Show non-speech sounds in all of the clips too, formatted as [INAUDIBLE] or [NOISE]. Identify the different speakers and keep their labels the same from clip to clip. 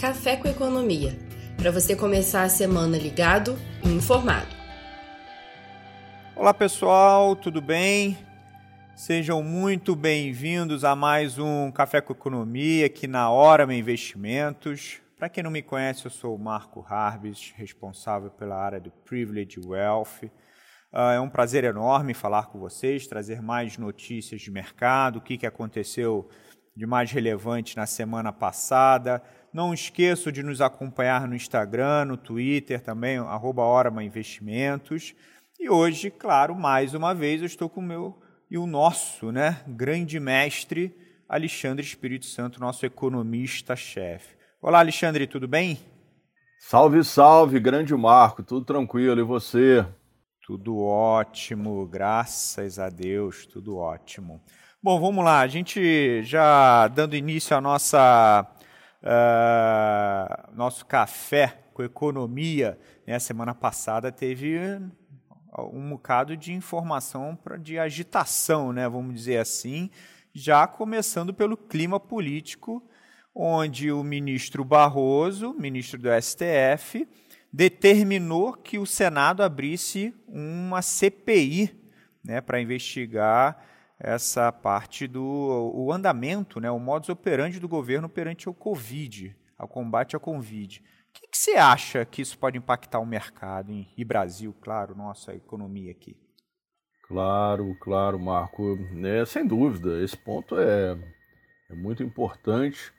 Speaker 1: Café com Economia, para você começar a semana ligado e informado.
Speaker 2: Olá pessoal, tudo bem? Sejam muito bem-vindos a mais um Café com Economia aqui na Orama Investimentos. Para quem não me conhece, eu sou o Marco Harbis, responsável pela área do Privilege Wealth. Uh, é um prazer enorme falar com vocês, trazer mais notícias de mercado, o que aconteceu de mais relevante na semana passada. Não esqueçam de nos acompanhar no Instagram, no Twitter também, arroba Orama Investimentos. E hoje, claro, mais uma vez, eu estou com o meu e o nosso né, grande mestre, Alexandre Espírito Santo, nosso economista-chefe. Olá, Alexandre, tudo bem?
Speaker 3: Salve, salve, grande Marco, tudo tranquilo, e você?
Speaker 2: Tudo ótimo, graças a Deus, tudo ótimo. Bom, vamos lá, a gente já dando início à nossa uh, nosso café com economia, né? semana passada teve um bocado de informação pra, de agitação, né? vamos dizer assim, já começando pelo clima político, onde o ministro Barroso, ministro do STF, determinou que o Senado abrisse uma CPI né, para investigar essa parte do o andamento, né, o modus operandi do governo perante o Covid, ao combate ao Covid. O que, que você acha que isso pode impactar o mercado em, e Brasil, claro, nossa economia aqui?
Speaker 3: Claro, claro, Marco. É, sem dúvida, esse ponto é, é muito importante.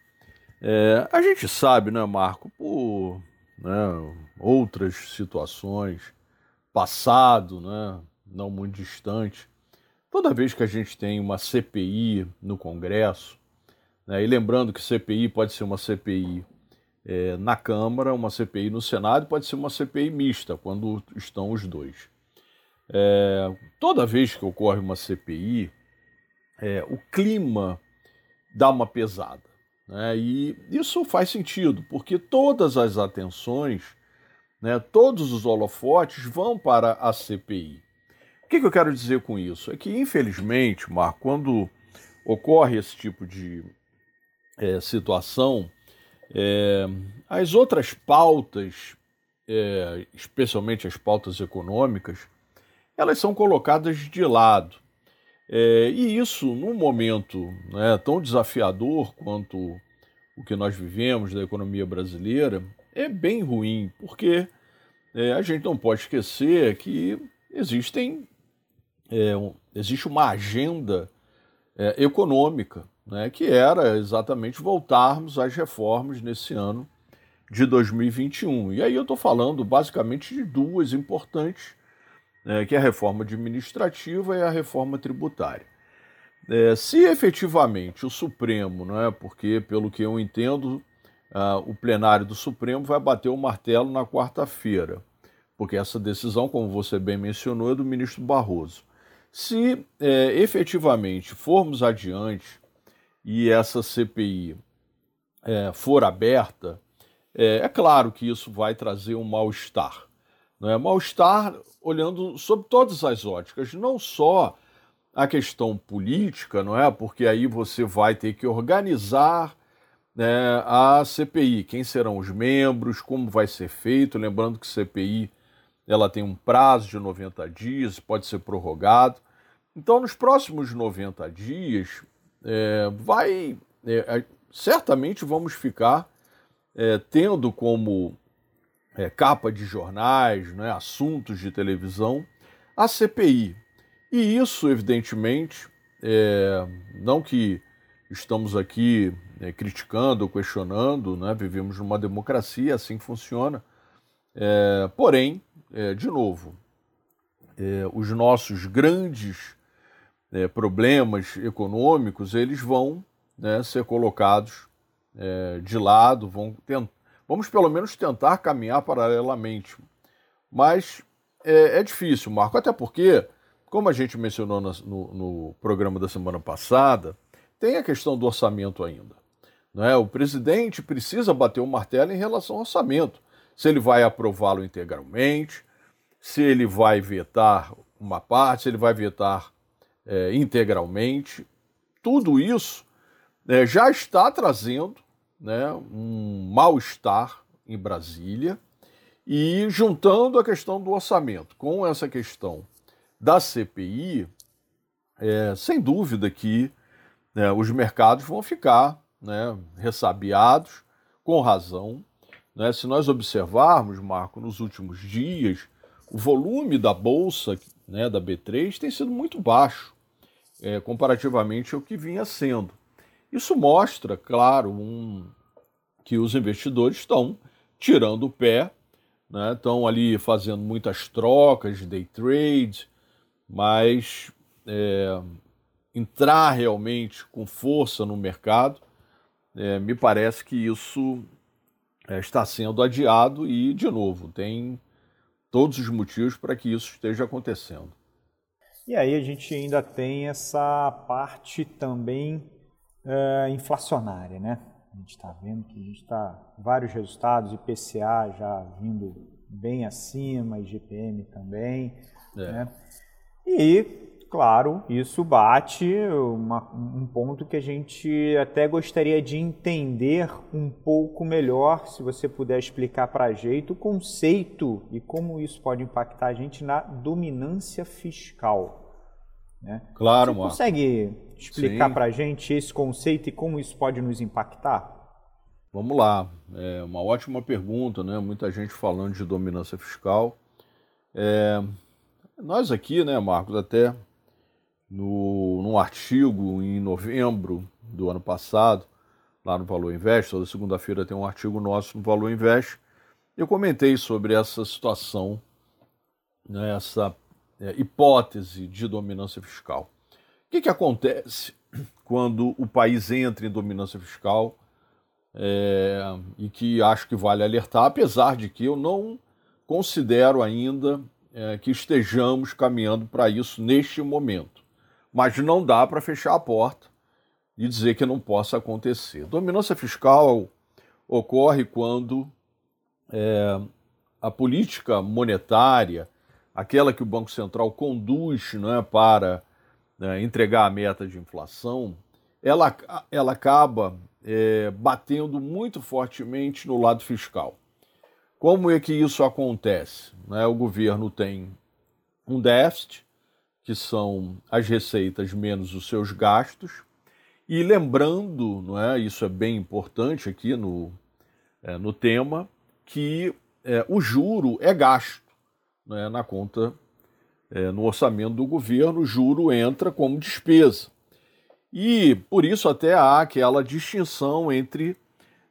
Speaker 3: É, a gente sabe, né, Marco, por né, outras situações, passado, né, não muito distante, toda vez que a gente tem uma CPI no Congresso, né, e lembrando que CPI pode ser uma CPI é, na Câmara, uma CPI no Senado, pode ser uma CPI mista, quando estão os dois. É, toda vez que ocorre uma CPI, é, o clima dá uma pesada. Né? E isso faz sentido, porque todas as atenções, né, todos os holofotes vão para a CPI. Que, que eu quero dizer com isso? É que, infelizmente, Marco, quando ocorre esse tipo de é, situação, é, as outras pautas, é, especialmente as pautas econômicas, elas são colocadas de lado. É, e isso, num momento né, tão desafiador quanto o que nós vivemos da economia brasileira, é bem ruim, porque é, a gente não pode esquecer que existem, é, um, existe uma agenda é, econômica, né, que era exatamente voltarmos às reformas nesse ano de 2021. E aí eu estou falando basicamente de duas importantes é, que é a reforma administrativa e a reforma tributária. É, se efetivamente o Supremo, não é, porque pelo que eu entendo, o plenário do Supremo vai bater o martelo na quarta-feira, porque essa decisão, como você bem mencionou, é do ministro Barroso. Se é, efetivamente formos adiante e essa CPI é, for aberta, é, é claro que isso vai trazer um mal-estar. É? Mal-estar olhando sob todas as óticas, não só a questão política, não é? Porque aí você vai ter que organizar né, a CPI, quem serão os membros, como vai ser feito, lembrando que CPI ela tem um prazo de 90 dias, pode ser prorrogado. Então, nos próximos 90 dias, é, vai é, certamente vamos ficar é, tendo como é, capa de jornais, né, assuntos de televisão, a CPI. E isso, evidentemente, é, não que estamos aqui é, criticando ou questionando, né, vivemos numa democracia, assim funciona. É, porém, é, de novo, é, os nossos grandes problemas econômicos eles vão né, ser colocados de lado, vão Vamos pelo menos tentar caminhar paralelamente. Mas é, é difícil, Marco, até porque, como a gente mencionou no, no, programa da semana passada, tem a questão do orçamento ainda. é? O presidente precisa bater o martelo em relação ao orçamento. Se ele vai aprová-lo integralmente, se ele vai vetar uma parte, se ele vai vetar é, integralmente. Tudo isso é, já está trazendo né, um mal-estar em Brasília e juntando a questão do orçamento com essa questão da CPI, é, sem dúvida que né, os mercados vão ficar né, ressabiados, com razão. Né? Se nós observarmos, Marco, nos últimos dias, o volume da bolsa né, da B3 tem sido muito baixo, é, comparativamente ao que vinha sendo. Isso mostra, claro, um, que os investidores estão tirando o pé, né, estão ali fazendo muitas trocas de day trade, mas é, entrar realmente com força no mercado, é, me parece que isso é, está sendo adiado e, de novo, tem todos os motivos para que isso esteja acontecendo.
Speaker 2: E aí a gente ainda tem essa parte também é, inflacionária, né? A gente está vendo que a gente está vários resultados, IPCA já vindo bem acima, IGPM também, é. né? E claro, isso bate uma, um ponto que a gente até gostaria de entender um pouco melhor, se você puder explicar para a gente o conceito e como isso pode impactar a gente na dominância fiscal. Né?
Speaker 3: Claro,
Speaker 2: Você consegue explicar para a gente esse conceito e como isso pode nos impactar?
Speaker 3: Vamos lá, é uma ótima pergunta, né? Muita gente falando de dominância fiscal. É, nós aqui, né, Marcos, até no, num artigo em novembro do ano passado, lá no Valor Invest, toda segunda-feira tem um artigo nosso no Valor Invest, eu comentei sobre essa situação, né, essa é, hipótese de dominância fiscal. O que, que acontece [COUGHS] quando o país entra em dominância fiscal é, e que acho que vale alertar, apesar de que eu não considero ainda é, que estejamos caminhando para isso neste momento mas não dá para fechar a porta e dizer que não possa acontecer. Dominância fiscal ocorre quando é, a política monetária, aquela que o Banco Central conduz é, para né, entregar a meta de inflação, ela, ela acaba é, batendo muito fortemente no lado fiscal. Como é que isso acontece? Né? O governo tem um déficit, que são as receitas menos os seus gastos. E lembrando, não é, isso é bem importante aqui no, é, no tema, que é, o juro é gasto não é, na conta, é, no orçamento do governo, o juro entra como despesa. E por isso até há aquela distinção entre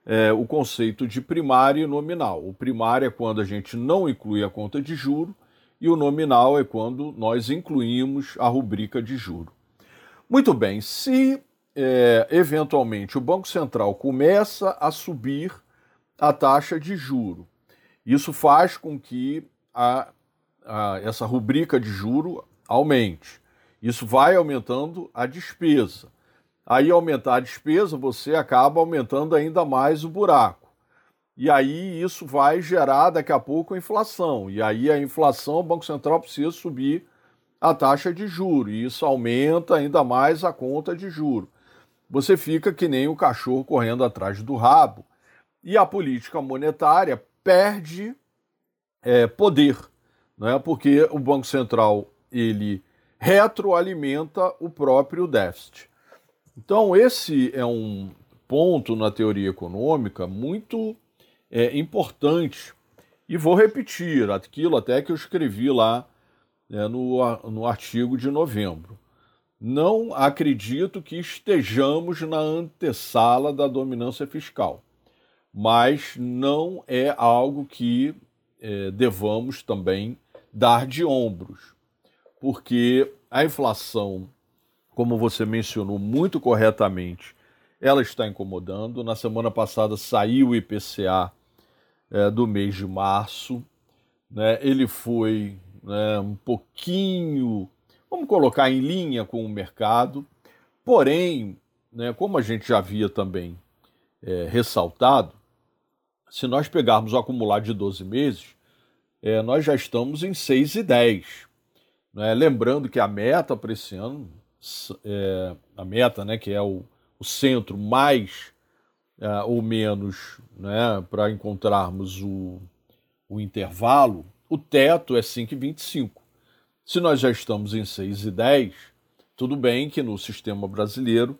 Speaker 3: é, o conceito de primário e nominal. O primário é quando a gente não inclui a conta de juro, e o nominal é quando nós incluímos a rubrica de juro. Muito bem, se é, eventualmente o Banco Central começa a subir a taxa de juro, isso faz com que a, a, essa rubrica de juro aumente. Isso vai aumentando a despesa. Aí, aumentar a despesa, você acaba aumentando ainda mais o buraco. E aí isso vai gerar daqui a pouco inflação. E aí a inflação, o Banco Central precisa subir a taxa de juro. E isso aumenta ainda mais a conta de juro. Você fica que nem o cachorro correndo atrás do rabo. E a política monetária perde é, poder, é? porque o Banco Central ele retroalimenta o próprio déficit. Então, esse é um ponto na teoria econômica muito é, importante. E vou repetir aquilo até que eu escrevi lá é, no, no artigo de novembro. Não acredito que estejamos na antessala da dominância fiscal, mas não é algo que é, devamos também dar de ombros, porque a inflação, como você mencionou muito corretamente, ela está incomodando. Na semana passada saiu o IPCA é, do mês de março. Né? Ele foi né, um pouquinho, vamos colocar em linha com o mercado, porém, né, como a gente já havia também é, ressaltado, se nós pegarmos o acumulado de 12 meses, é, nós já estamos em 6,10. Né? Lembrando que a meta para esse ano, é, a meta, né, que é o, o centro mais uh, ou menos né, para encontrarmos o, o intervalo, o teto é 5,25. Se nós já estamos em 6,10, tudo bem que no sistema brasileiro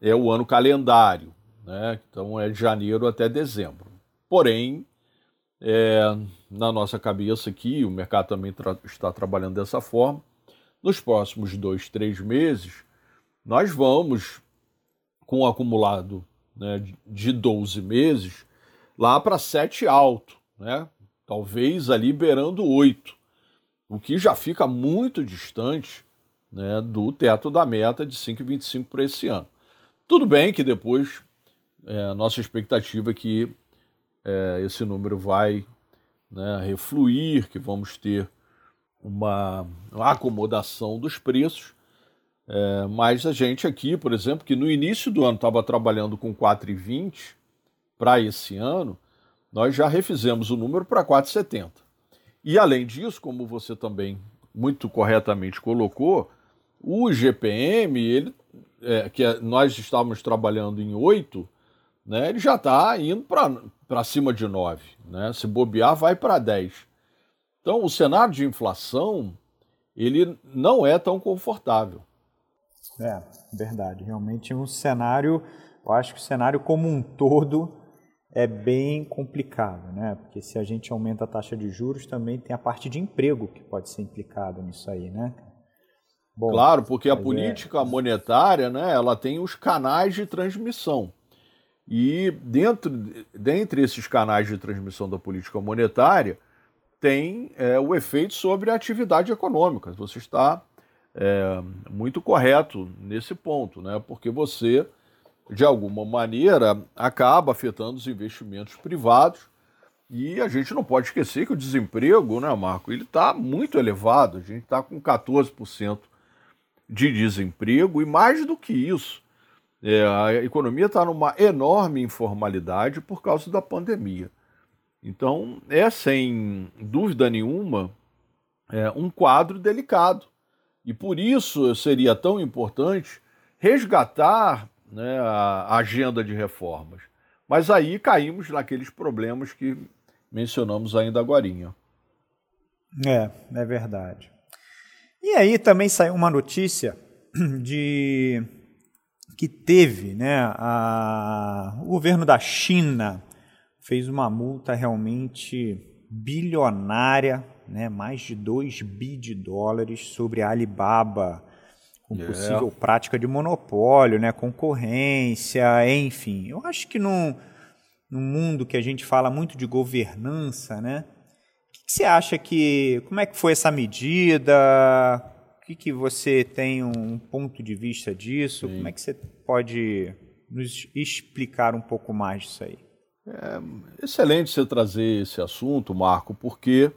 Speaker 3: é o ano calendário, né? então é de janeiro até dezembro. Porém, é, na nossa cabeça aqui, o mercado também tra está trabalhando dessa forma, nos próximos dois, três meses, nós vamos, com o acumulado né, de 12 meses, lá para 7 alto, né? talvez ali beirando 8, o que já fica muito distante né, do teto da meta de 5,25 para esse ano. Tudo bem que depois é, nossa expectativa é que é, esse número vai né, refluir, que vamos ter uma acomodação dos preços, é, mas a gente aqui, por exemplo, que no início do ano estava trabalhando com 4,20 para esse ano, nós já refizemos o número para 4,70. E além disso, como você também muito corretamente colocou, o GPM, ele, é, que é, nós estávamos trabalhando em 8, né, ele já está indo para cima de 9. Né? Se bobear, vai para 10. Então, o cenário de inflação ele não é tão confortável.
Speaker 2: É, verdade. Realmente um cenário, eu acho que o cenário como um todo é bem complicado, né? Porque se a gente aumenta a taxa de juros, também tem a parte de emprego que pode ser implicado nisso aí, né?
Speaker 3: Bom, claro, porque a é. política é... monetária, né, ela tem os canais de transmissão. E dentro, dentre esses canais de transmissão da política monetária, tem é, o efeito sobre a atividade econômica. Você está é, muito correto nesse ponto, né? porque você, de alguma maneira, acaba afetando os investimentos privados e a gente não pode esquecer que o desemprego, né, Marco, ele está muito elevado. A gente está com 14% de desemprego e mais do que isso, é, a economia está numa enorme informalidade por causa da pandemia. Então, é sem dúvida nenhuma é, um quadro delicado. E por isso seria tão importante resgatar né, a agenda de reformas. Mas aí caímos naqueles problemas que mencionamos ainda agora.
Speaker 2: É, é verdade. E aí também saiu uma notícia [CLEARS THROAT] de que teve, né, a, o governo da China fez uma multa realmente bilionária, né, mais de 2 bi de dólares sobre a Alibaba, com yeah. possível prática de monopólio, né, concorrência, enfim. Eu acho que num, num mundo que a gente fala muito de governança, né, que você acha que. Como é que foi essa medida? O que, que você tem um ponto de vista disso? Sim. Como é que você pode nos explicar um pouco mais disso aí?
Speaker 3: É excelente você trazer esse assunto, Marco, porque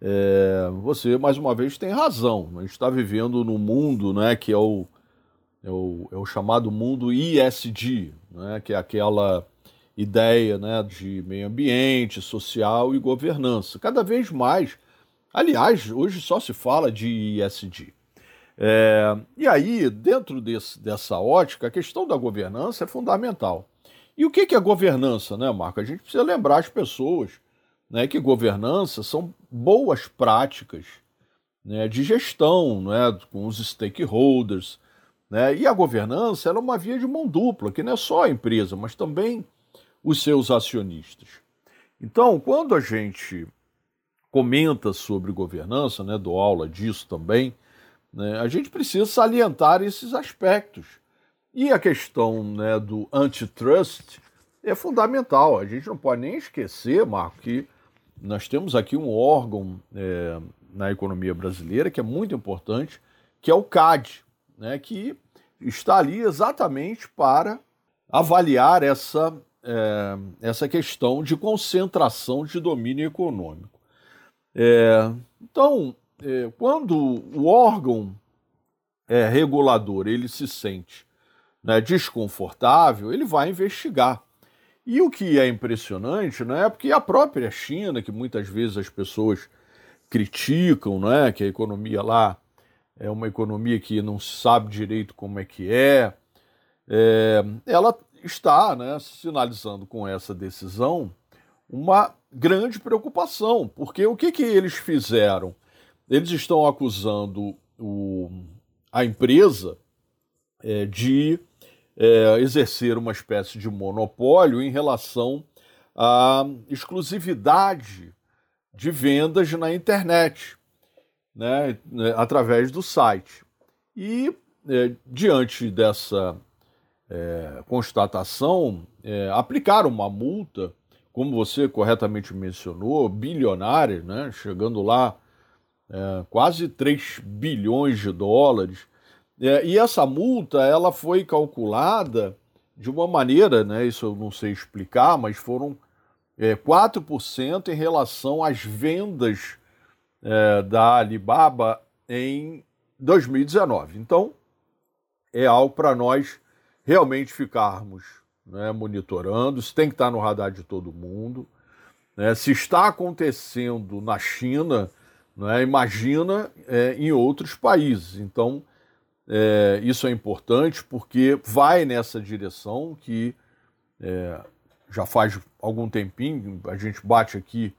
Speaker 3: é, você, mais uma vez, tem razão. A gente está vivendo num mundo né, que é o, é o, é o chamado mundo ISD, né, que é aquela ideia né, de meio ambiente, social e governança. Cada vez mais, aliás, hoje só se fala de ISD. É, e aí, dentro desse, dessa ótica, a questão da governança é fundamental. E o que é governança, né, Marco? A gente precisa lembrar as pessoas né, que governança são boas práticas né, de gestão né, com os stakeholders. Né, e a governança é uma via de mão dupla, que não é só a empresa, mas também os seus acionistas. Então, quando a gente comenta sobre governança, né, dou aula disso também, né, a gente precisa salientar esses aspectos. E a questão né, do antitrust é fundamental. A gente não pode nem esquecer, Marco, que nós temos aqui um órgão é, na economia brasileira que é muito importante, que é o CAD, né, que está ali exatamente para avaliar essa é, essa questão de concentração de domínio econômico. É, então, é, quando o órgão é, regulador ele se sente né, desconfortável, ele vai investigar. E o que é impressionante, né, é porque a própria China, que muitas vezes as pessoas criticam, né, que a economia lá é uma economia que não sabe direito como é que é, é ela está né, sinalizando com essa decisão uma grande preocupação, porque o que, que eles fizeram? Eles estão acusando o, a empresa é, de é, exercer uma espécie de monopólio em relação à exclusividade de vendas na internet, né, né através do site. E, é, diante dessa é, constatação, é, uma multa, como você corretamente mencionou, bilionária, né, chegando lá é, quase 3 bilhões de dólares. É, e essa multa ela foi calculada de uma maneira, né, isso eu não sei explicar, mas foram é, 4% em relação às vendas é, da Alibaba em 2019. Então, é algo para nós realmente ficarmos né, monitorando, isso tem que estar no radar de todo mundo. Né? Se está acontecendo na China, né, imagina é, em outros países. Então, é, isso é importante porque vai nessa direção que é, já faz algum tempinho, a gente bate aqui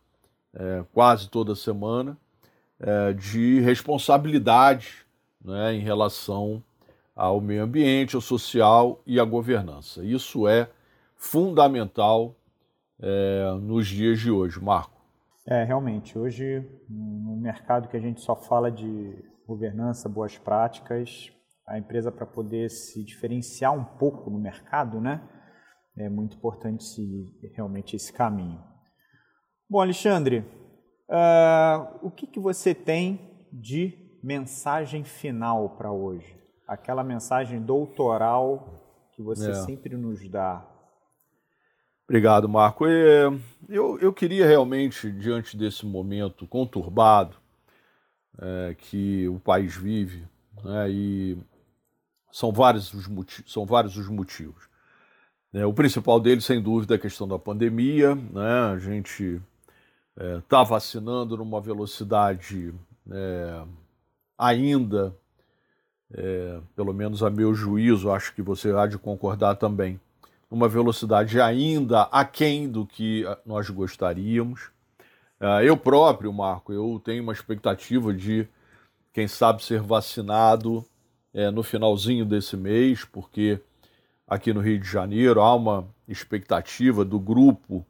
Speaker 3: é, quase toda semana, é, de responsabilidade né, em relação ao meio ambiente, ao social e à governança. Isso é fundamental é, nos dias de hoje, Marco.
Speaker 2: É, realmente, hoje, no mercado que a gente só fala de governança, boas práticas, a empresa para poder se diferenciar um pouco no mercado, né? É muito importante seguir realmente esse caminho. Bom, Alexandre, uh, o que, que você tem de mensagem final para hoje? Aquela mensagem doutoral que você é. sempre nos dá.
Speaker 3: Obrigado, Marco. É, eu, eu queria realmente, diante desse momento conturbado é, que o país vive, né, e são vários os, motivos, são vários os motivos. O principal deles, sem dúvida, é a questão da pandemia. Né, a gente está é, vacinando numa velocidade é, ainda, é, pelo menos a meu juízo, acho que você há de concordar também, numa velocidade ainda aquém do que nós gostaríamos. É, eu próprio, Marco, eu tenho uma expectativa de, quem sabe, ser vacinado é, no finalzinho desse mês, porque aqui no Rio de Janeiro há uma expectativa do grupo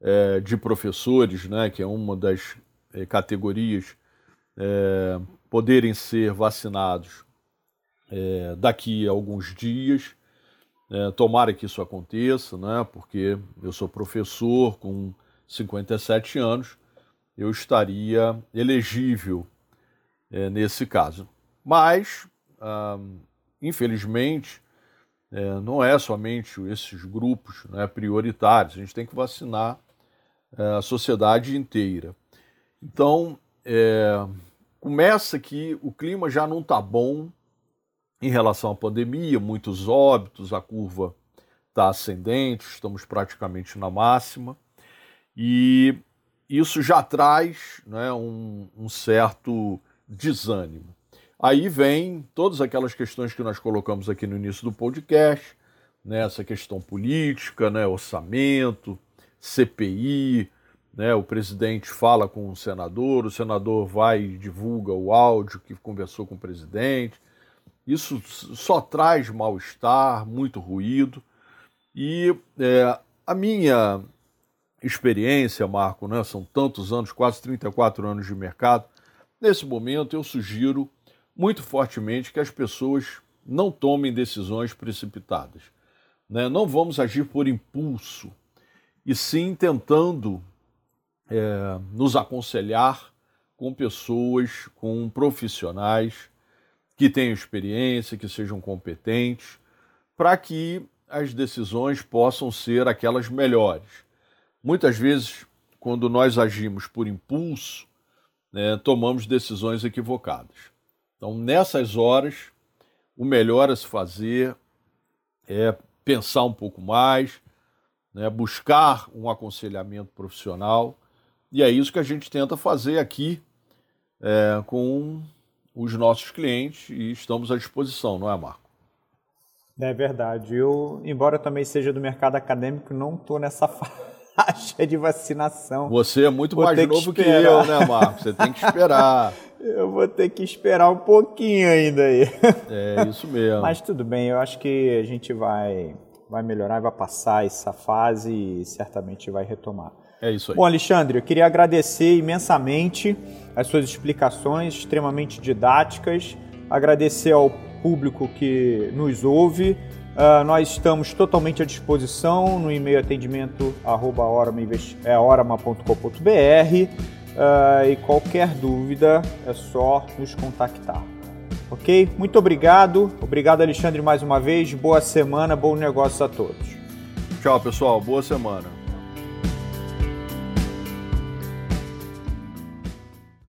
Speaker 3: é, de professores, né, que é uma das é, categorias é, poderem ser vacinados é, daqui a alguns dias. É, tomara que isso aconteça, né? porque eu sou professor com 57 anos, eu estaria elegível nesse caso. Mas, ah, infelizmente, é, não é somente esses grupos né, prioritários, a gente tem que vacinar é, a sociedade inteira. Então, é, começa que o clima já não está bom em relação à pandemia, muitos óbitos, a curva está ascendente, estamos praticamente na máxima, e isso já traz né, um, um certo desânimo. Aí vem todas aquelas questões que nós colocamos aqui no início do podcast, né, essa questão política, né, orçamento, CPI, né, o presidente fala com o senador, o senador vai e divulga o áudio que conversou com o presidente. Isso só traz mal-estar, muito ruído. E é, a minha experiência, Marco, né, são tantos anos, quase 34 anos de mercado. Nesse momento, eu sugiro muito fortemente que as pessoas não tomem decisões precipitadas. Né? Não vamos agir por impulso, e sim tentando é, nos aconselhar com pessoas, com profissionais que tenham experiência, que sejam competentes, para que as decisões possam ser aquelas melhores. Muitas vezes, quando nós agimos por impulso, né, tomamos decisões equivocadas. Então, nessas horas, o melhor a se fazer é pensar um pouco mais, né, buscar um aconselhamento profissional e é isso que a gente tenta fazer aqui é, com os nossos clientes e estamos à disposição, não é, Marco?
Speaker 2: É verdade. Eu, embora também seja do mercado acadêmico, não estou nessa [LAUGHS] faixa de vacinação.
Speaker 3: Você é muito vou mais novo que, que, eu, né, Marcos? Você tem que esperar. [LAUGHS]
Speaker 2: eu vou ter que esperar um pouquinho ainda aí. [LAUGHS]
Speaker 3: É isso mesmo.
Speaker 2: Mas tudo bem, eu acho que a gente vai, vai melhorar, vai passar essa fase e certamente vai retomar.
Speaker 3: É isso aí.
Speaker 2: Bom, Alexandre, eu queria agradecer imensamente as suas explicações extremamente didáticas, agradecer ao público que nos ouve. Uh, nós estamos totalmente à disposição no e-mail atendimento arroba orama.com.br uh, e qualquer dúvida é só nos contactar. Ok? Muito obrigado. Obrigado, Alexandre, mais uma vez. Boa semana, bom negócio a todos.
Speaker 3: Tchau, pessoal. Boa semana.